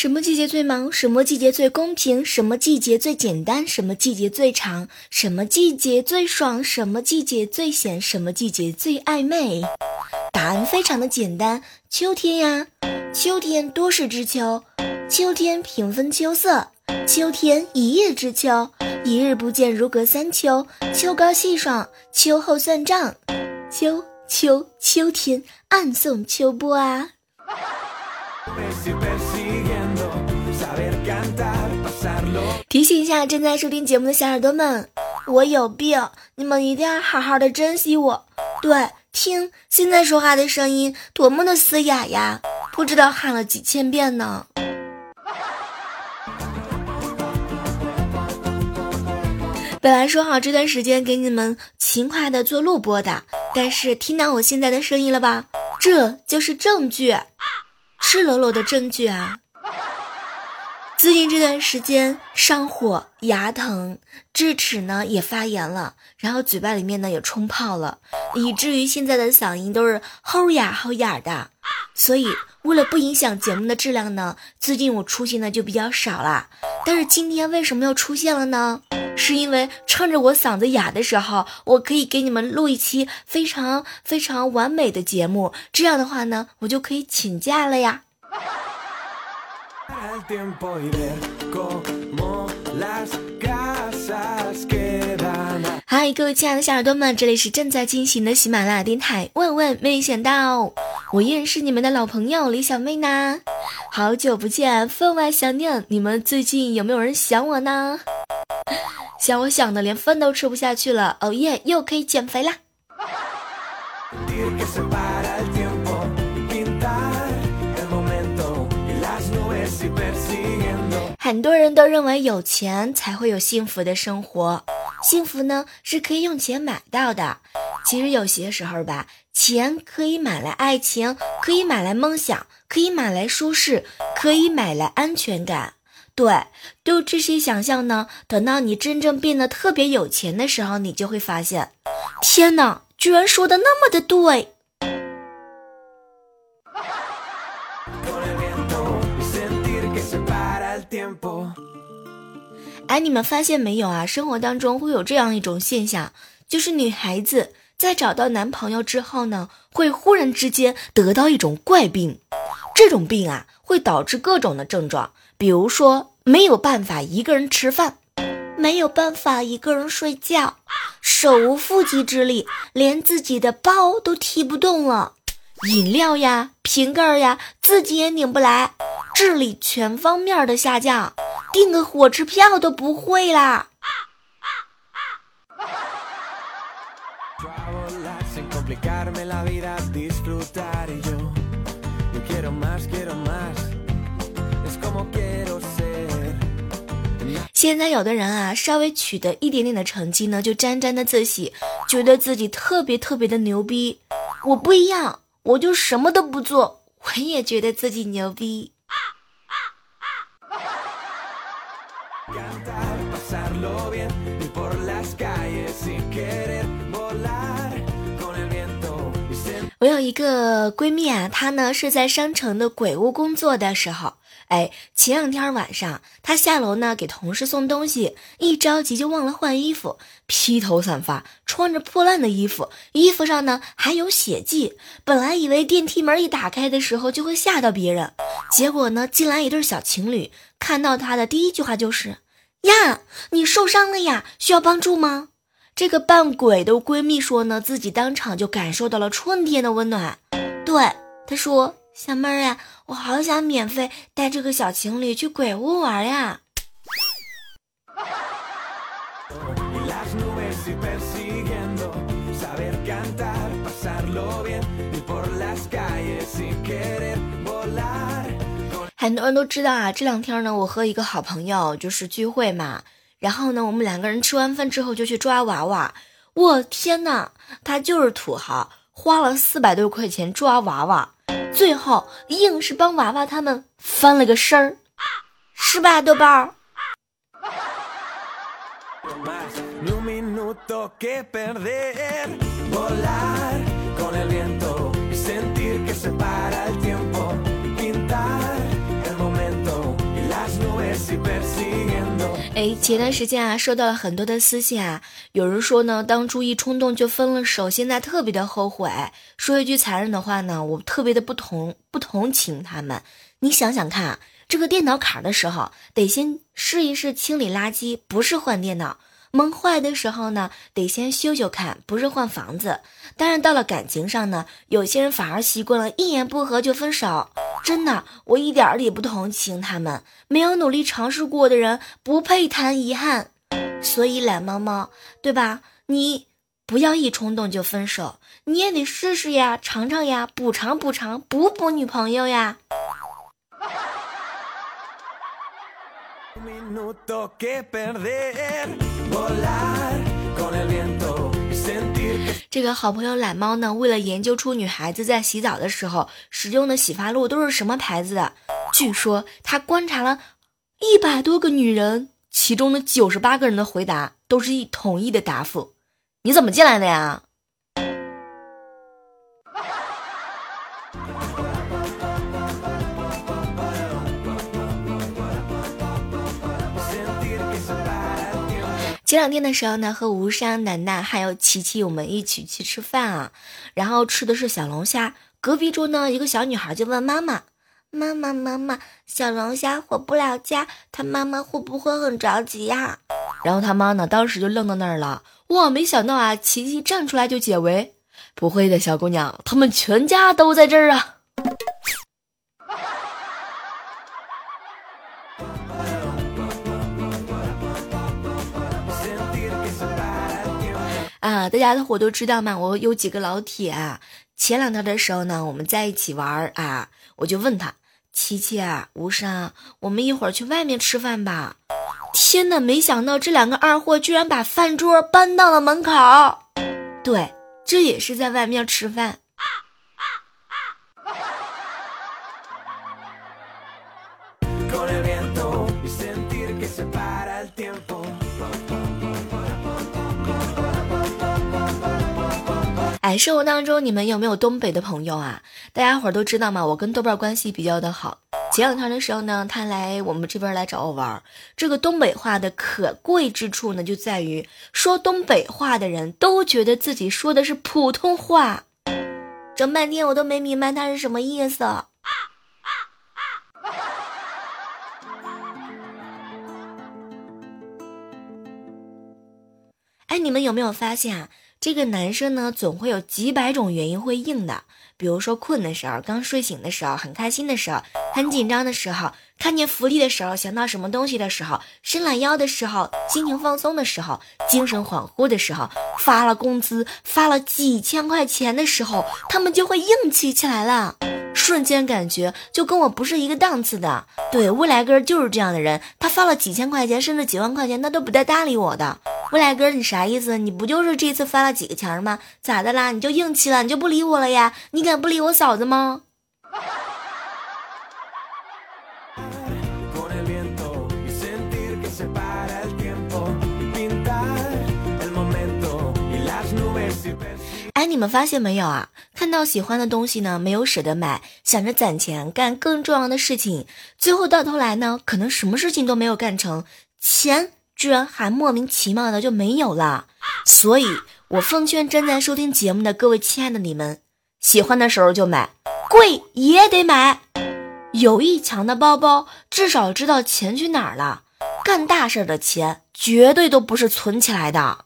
什么季节最忙？什么季节最公平？什么季节最简单？什么季节最长？什么季节最爽？什么季节最闲？什么季节最暧昧？答案非常的简单，秋天呀！秋天多事之秋，秋天平分秋色，秋天一叶知秋，一日不见如隔三秋，秋高气爽，秋后算账，秋秋秋天暗送秋波啊！提醒一下正在收听节目的小耳朵们，我有病，你们一定要好好的珍惜我。对，听现在说话的声音多么的嘶哑呀，不知道喊了几千遍呢。本来说好这段时间给你们勤快的做录播的，但是听到我现在的声音了吧？这就是证据，赤裸裸的证据啊！最近这段时间上火、牙疼、智齿呢也发炎了，然后嘴巴里面呢也冲泡了，以至于现在的嗓音都是齁哑齁哑的。所以为了不影响节目的质量呢，最近我出现的就比较少了。但是今天为什么又出现了呢？是因为趁着我嗓子哑的时候，我可以给你们录一期非常非常完美的节目，这样的话呢，我就可以请假了呀。嗨，各位亲爱的小耳朵们，这里是正在进行的喜马拉雅电台。万万没想到，我依然是你们的老朋友李小妹呢。好久不见，分外想念。你们最近有没有人想我呢？想我想的连饭都吃不下去了。哦耶，又可以减肥啦！很多人都认为有钱才会有幸福的生活，幸福呢是可以用钱买到的。其实有些时候吧，钱可以买来爱情，可以买来梦想，可以买来舒适，可以买来安全感。对，就这些想象呢，等到你真正变得特别有钱的时候，你就会发现，天哪，居然说的那么的对。颠簸哎，你们发现没有啊？生活当中会有这样一种现象，就是女孩子在找到男朋友之后呢，会忽然之间得到一种怪病。这种病啊，会导致各种的症状，比如说没有办法一个人吃饭，没有办法一个人睡觉，手无缚鸡之力，连自己的包都提不动了，饮料呀、瓶盖呀，自己也拧不来，智力全方面的下降。订个火车票都不会啦！现在有的人啊，稍微取得一点点的成绩呢，就沾沾的自喜，觉得自己特别特别的牛逼。我不一样，我就什么都不做，我也觉得自己牛逼。我有一个闺蜜啊，她呢是在商城的鬼屋工作的时候，哎，前两天晚上她下楼呢给同事送东西，一着急就忘了换衣服，披头散发，穿着破烂的衣服，衣服上呢还有血迹。本来以为电梯门一打开的时候就会吓到别人，结果呢进来一对小情侣，看到她的第一句话就是：“呀，你受伤了呀，需要帮助吗？”这个扮鬼的闺蜜说呢，自己当场就感受到了春天的温暖。对，她说：“小妹儿呀，我好想免费带这个小情侣去鬼屋玩呀。”很多人都知道啊，这两天呢，我和一个好朋友就是聚会嘛。然后呢，我们两个人吃完饭之后就去抓娃娃。我天哪，他就是土豪，花了四百多块钱抓娃娃，最后硬是帮娃娃他们翻了个身儿，是吧，豆包？哎，前段时间啊，收到了很多的私信啊，有人说呢，当初一冲动就分了手，现在特别的后悔。说一句残忍的话呢，我特别的不同不同情他们。你想想看，这个电脑卡的时候，得先试一试清理垃圾，不是换电脑。门坏的时候呢，得先修修看，不是换房子。当然，到了感情上呢，有些人反而习惯了一言不合就分手。真的，我一点儿也不同情他们。没有努力尝试过的人，不配谈遗憾。所以，懒猫猫，对吧？你不要一冲动就分手，你也得试试呀，尝尝呀，补偿补偿，补补女朋友呀。这个好朋友懒猫呢，为了研究出女孩子在洗澡的时候使用的洗发露都是什么牌子的，据说他观察了一百多个女人，其中的九十八个人的回答都是一统一的答复。你怎么进来的呀？前两天的时候呢，和吴山、楠楠还有琪琪我们一起去吃饭啊，然后吃的是小龙虾。隔壁桌呢，一个小女孩就问妈妈：“妈妈，妈妈，小龙虾回不了家，他妈妈会不会很着急呀？”然后他妈呢，当时就愣到那儿了。哇，没想到啊，琪琪站出来就解围：“不会的，小姑娘，他们全家都在这儿啊。”大家的伙都知道嘛，我有几个老铁，前两天的时候呢，我们在一起玩啊，我就问他，琪琪啊，吴山，我们一会儿去外面吃饭吧。天哪，没想到这两个二货居然把饭桌搬到了门口。对，这也是在外面吃饭。哎，生活当中你们有没有东北的朋友啊？大家伙儿都知道嘛，我跟豆瓣关系比较的好。前两天的时候呢，他来我们这边来找我玩。这个东北话的可贵之处呢，就在于说东北话的人都觉得自己说的是普通话，整半天我都没明白他是什么意思。哎，你们有没有发现啊？这个男生呢，总会有几百种原因会硬的，比如说困的时候，刚睡醒的时候，很开心的时候，很紧张的时候，看见福利的时候，想到什么东西的时候，伸懒腰的时候，心情放松的时候，精神恍惚的时候，发了工资发了几千块钱的时候，他们就会硬气起来了。瞬间感觉就跟我不是一个档次的，对，未来哥就是这样的人，他发了几千块钱甚至几万块钱，他都不带搭理我的。未来哥，你啥意思？你不就是这次发了几个钱吗？咋的啦？你就硬气了？你就不理我了呀？你敢不理我嫂子吗？哎，你们发现没有啊？看到喜欢的东西呢，没有舍得买，想着攒钱干更重要的事情，最后到头来呢，可能什么事情都没有干成，钱居然还莫名其妙的就没有了。所以我奉劝正在收听节目的各位亲爱的你们，喜欢的时候就买，贵也得买。有一强的包包，至少知道钱去哪儿了。干大事的钱，绝对都不是存起来的。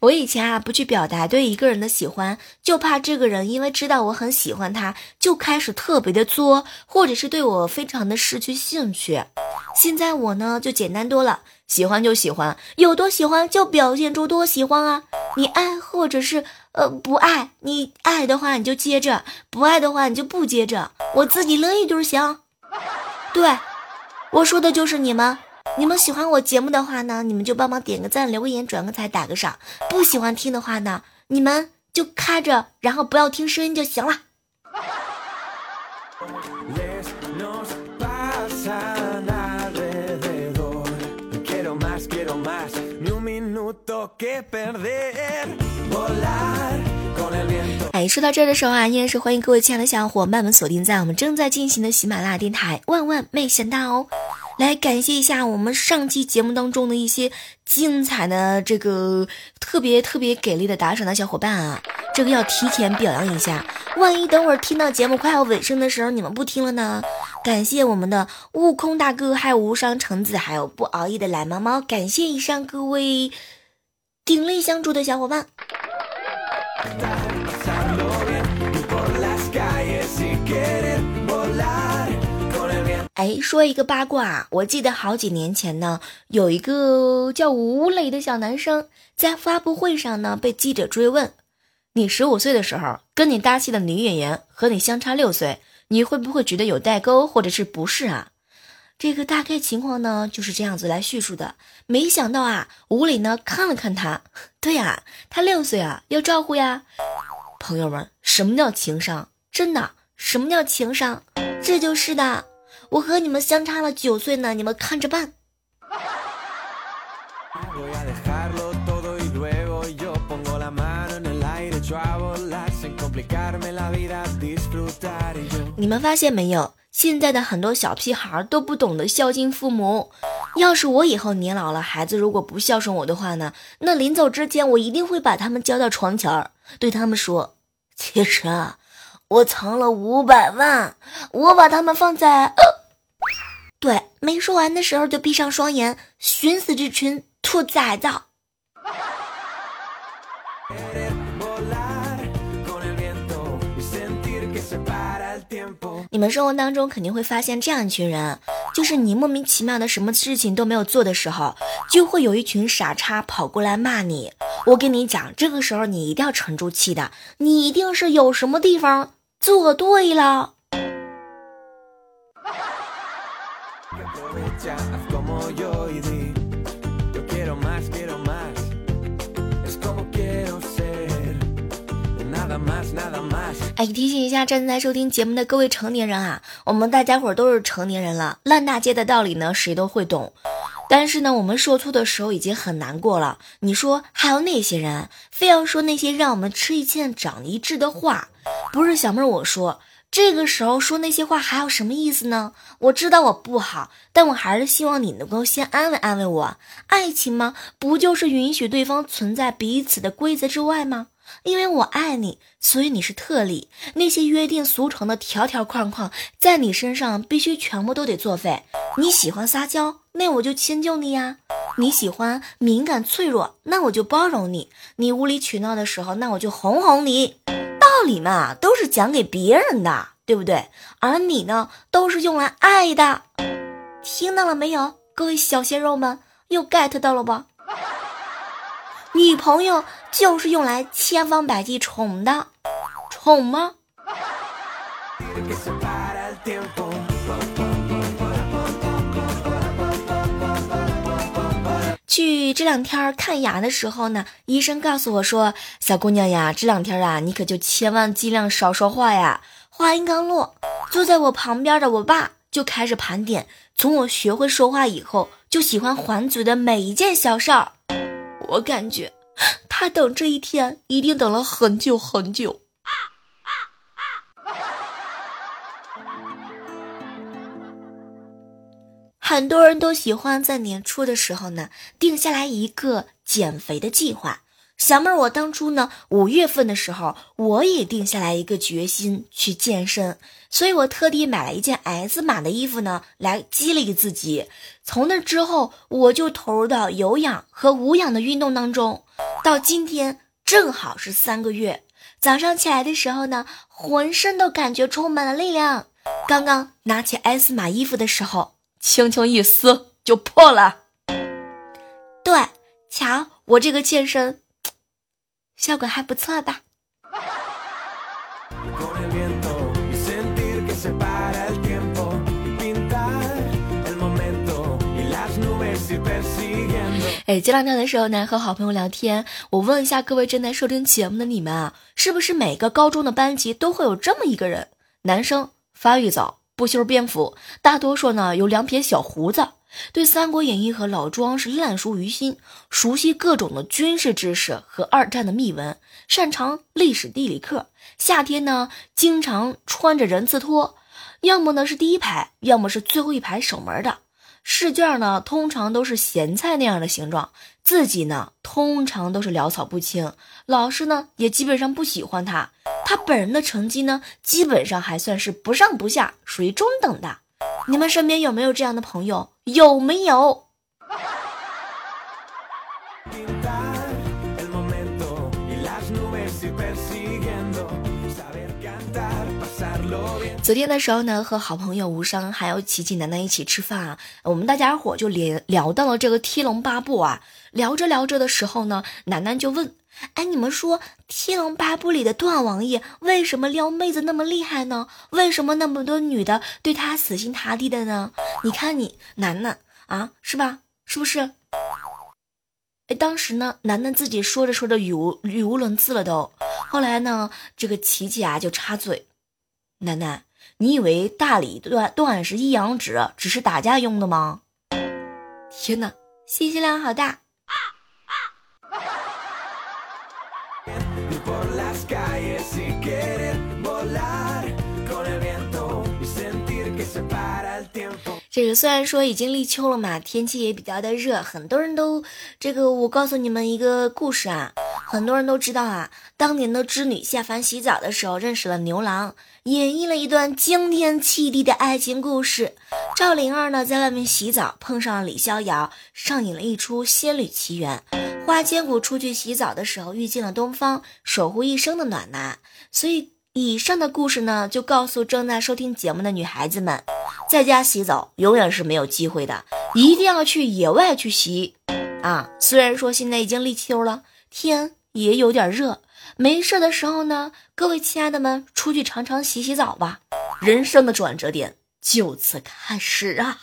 我以前啊不去表达对一个人的喜欢，就怕这个人因为知道我很喜欢他，就开始特别的作，或者是对我非常的失去兴趣。现在我呢就简单多了，喜欢就喜欢，有多喜欢就表现出多喜欢啊！你爱或者是呃不爱，你爱的话你就接着，不爱的话你就不接着，我自己乐意就行。对，我说的就是你们。你们喜欢我节目的话呢，你们就帮忙点个赞、留个言、转个彩、打个赏；不喜欢听的话呢，你们就开着，然后不要听声音就行了。哎，说到这儿的时候啊，依然是欢迎各位亲爱的小伙伴们锁定在我们正在进行的喜马拉雅电台。万万没想到哦，来感谢一下我们上期节目当中的一些精彩的这个特别特别给力的打赏的小伙伴啊，这个要提前表扬一下。万一等会儿听到节目快要尾声的时候，你们不听了呢？感谢我们的悟空大哥，还有无伤橙子，还有不熬夜的懒猫猫，感谢以上各位鼎力相助的小伙伴。哎，说一个八卦，我记得好几年前呢，有一个叫吴磊的小男生，在发布会上呢被记者追问：“你十五岁的时候跟你搭戏的女演员和你相差六岁，你会不会觉得有代沟或者是不适啊？”这个大概情况呢就是这样子来叙述的。没想到啊，吴磊呢看了看他，对呀，他六岁啊，要照顾呀。朋友们，什么叫情商？真的，什么叫情商？这就是的。我和你们相差了九岁呢，你们看着办。你们发现没有？现在的很多小屁孩都不懂得孝敬父母。要是我以后年老了，孩子如果不孝顺我的话呢？那临走之前，我一定会把他们叫到床前儿，对他们说：“其实啊，我藏了五百万，我把他们放在……”对，没说完的时候就闭上双眼，寻死这群兔崽子！你们生活当中肯定会发现这样一群人，就是你莫名其妙的什么事情都没有做的时候，就会有一群傻叉跑过来骂你。我跟你讲，这个时候你一定要沉住气的，你一定是有什么地方做对了。哎，提醒一下正在收听节目的各位成年人啊，我们大家伙都是成年人了，烂大街的道理呢，谁都会懂。但是呢，我们说错的时候已经很难过了。你说还有那些人，非要说那些让我们吃一堑长一智的话，不是小妹儿我说。这个时候说那些话还有什么意思呢？我知道我不好，但我还是希望你能够先安慰安慰我。爱情吗？不就是允许对方存在彼此的规则之外吗？因为我爱你，所以你是特例。那些约定俗成的条条框框，在你身上必须全部都得作废。你喜欢撒娇，那我就迁就你呀；你喜欢敏感脆弱，那我就包容你；你无理取闹的时候，那我就哄哄你。道理嘛，都是讲给别人的，对不对？而你呢，都是用来爱的。听到了没有，各位小鲜肉们，又 get 到了吧？女朋友就是用来千方百计宠的，宠吗？去这两天看牙的时候呢，医生告诉我说：“小姑娘呀，这两天啊，你可就千万尽量少说话呀。”话音刚落，坐在我旁边的我爸就开始盘点，从我学会说话以后就喜欢还嘴的每一件小事儿。我感觉他等这一天一定等了很久很久。很多人都喜欢在年初的时候呢，定下来一个减肥的计划。小妹儿，我当初呢，五月份的时候，我也定下来一个决心去健身，所以我特地买了一件 S 码的衣服呢，来激励自己。从那之后，我就投入到有氧和无氧的运动当中。到今天正好是三个月，早上起来的时候呢，浑身都感觉充满了力量。刚刚拿起 S 码衣服的时候。轻轻一撕就破了。对，瞧我这个健身，效果还不错吧？哎，前两天的时候呢，和好朋友聊天，我问一下各位正在收听节目的你们啊，是不是每个高中的班级都会有这么一个人？男生发育早。不修边幅，大多数呢有两撇小胡子，对《三国演义》和老庄是烂熟于心，熟悉各种的军事知识和二战的秘闻，擅长历史地理课。夏天呢，经常穿着人字拖，要么呢是第一排，要么是最后一排守门的。试卷呢，通常都是咸菜那样的形状。自己呢，通常都是潦草不清，老师呢也基本上不喜欢他。他本人的成绩呢，基本上还算是不上不下，属于中等的。你们身边有没有这样的朋友？有没有？昨天的时候呢，和好朋友无伤还有琪琪楠楠一起吃饭啊，我们大家伙就连聊到了这个《天龙八部》啊。聊着聊着的时候呢，楠楠就问：“哎，你们说《天龙八部》里的段王爷为什么撩妹子那么厉害呢？为什么那么多女的对他死心塌地的呢？你看你楠楠啊，是吧？是不是？哎，当时呢，楠楠自己说着说着语无语无伦次了都。后来呢，这个琪琪啊就插嘴：楠楠。”你以为大理段段是一阳指，只是打架用的吗？天哪，信息量好大！这个虽然说已经立秋了嘛，天气也比较的热，很多人都这个，我告诉你们一个故事啊，很多人都知道啊，当年的织女下凡洗澡的时候认识了牛郎，演绎了一段惊天泣地的爱情故事。赵灵儿呢在外面洗澡，碰上了李逍遥，上演了一出仙侣奇缘。花千骨出去洗澡的时候遇见了东方，守护一生的暖男。所以以上的故事呢，就告诉正在收听节目的女孩子们。在家洗澡永远是没有机会的，一定要去野外去洗啊！虽然说现在已经立秋了，天也有点热，没事的时候呢，各位亲爱的们，出去常常洗洗澡吧，人生的转折点就此开始啊！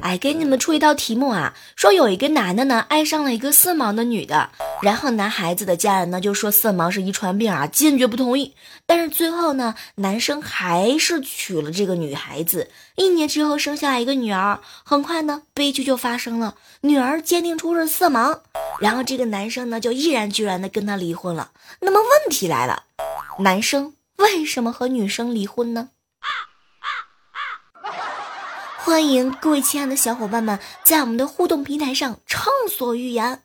哎，给你们出一道题目啊！说有一个男的呢，爱上了一个色盲的女的，然后男孩子的家人呢就说色盲是遗传病啊，坚决不同意。但是最后呢，男生还是娶了这个女孩子，一年之后生下一个女儿。很快呢，悲剧就发生了，女儿鉴定出是色盲，然后这个男生呢就毅然决然的跟她离婚了。那么问题来了，男生为什么和女生离婚呢？欢迎各位亲爱的小伙伴们在我们的互动平台上畅所欲言。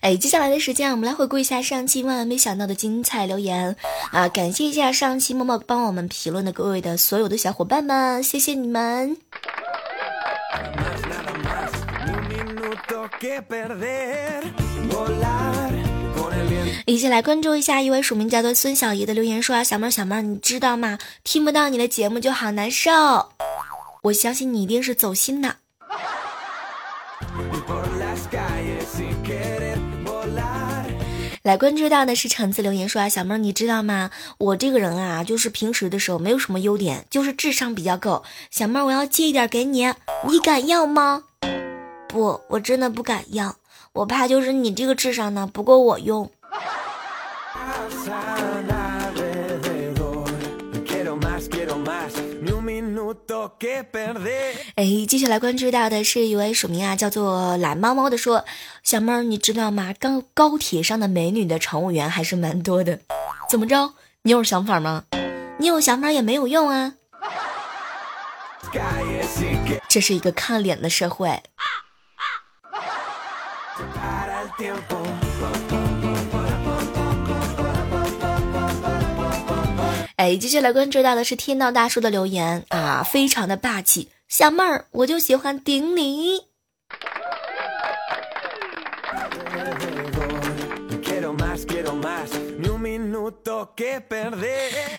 哎，接下来的时间，我们来回顾一下上期万万没想到的精彩留言啊！感谢一下上期默默帮我们评论的各位的所有的小伙伴们，谢谢你们。一起来关注一下一位署名叫做孙小姨的留言说啊，小妹儿小妹儿，你知道吗？听不到你的节目就好难受。我相信你一定是走心的。来关注到的是橙子留言说啊，小妹儿你知道吗？我这个人啊，就是平时的时候没有什么优点，就是智商比较够。小妹儿，我要借一点给你，你敢要吗？不，我真的不敢要，我怕就是你这个智商呢不够我用。哎，接下来关注到的是一位署名啊，叫做懒猫猫的说，小妹儿你知道吗？高高铁上的美女的乘务员还是蛮多的，怎么着？你有想法吗？你有想法也没有用啊，这是一个看脸的社会。哎，接下来关注到的是天道大叔的留言啊，非常的霸气，小妹儿，我就喜欢顶你。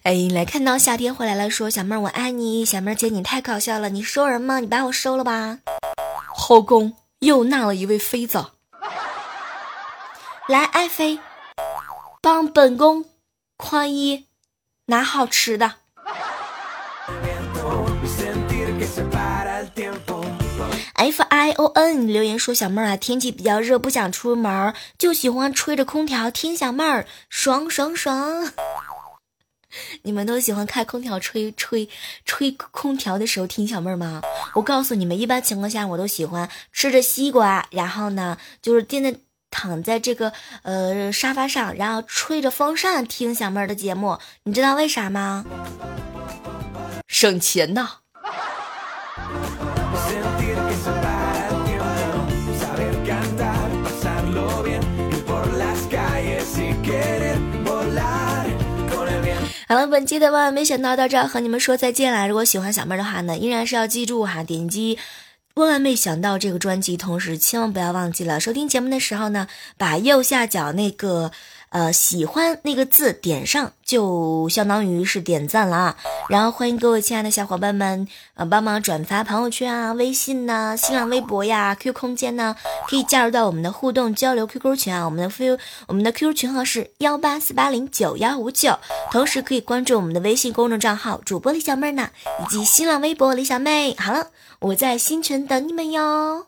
哎，来看到夏天回来了，说小妹儿我爱你，小妹儿姐你太搞笑了，你收人吗？你把我收了吧。后宫又纳了一位妃子。来，爱妃，帮本宫宽衣拿好吃的。F I O N 留言说：“小妹儿啊，天气比较热，不想出门，就喜欢吹着空调听小妹儿，爽爽爽。你们都喜欢开空调吹吹吹空调的时候听小妹儿吗？我告诉你们，一般情况下我都喜欢吃着西瓜，然后呢，就是垫在躺在这个呃沙发上，然后吹着风扇听小妹儿的节目。你知道为啥吗？省钱呐。”好了，本期的万万没想到到这儿和你们说再见啦！如果喜欢小妹儿的话呢，依然是要记住哈，点击万万没想到这个专辑，同时千万不要忘记了收听节目的时候呢，把右下角那个。呃，喜欢那个字点上，就相当于是点赞了啊。然后欢迎各位亲爱的小伙伴们，呃，帮忙转发朋友圈啊、微信呐、新浪微博呀、QQ 空间呢，可以加入到我们的互动交流 QQ 群啊。我们的 Q 我们的 QQ 群号是幺八四八零九幺五九，同时可以关注我们的微信公众账号主播李小妹呢，以及新浪微博李小妹。好了，我在新城等你们哟。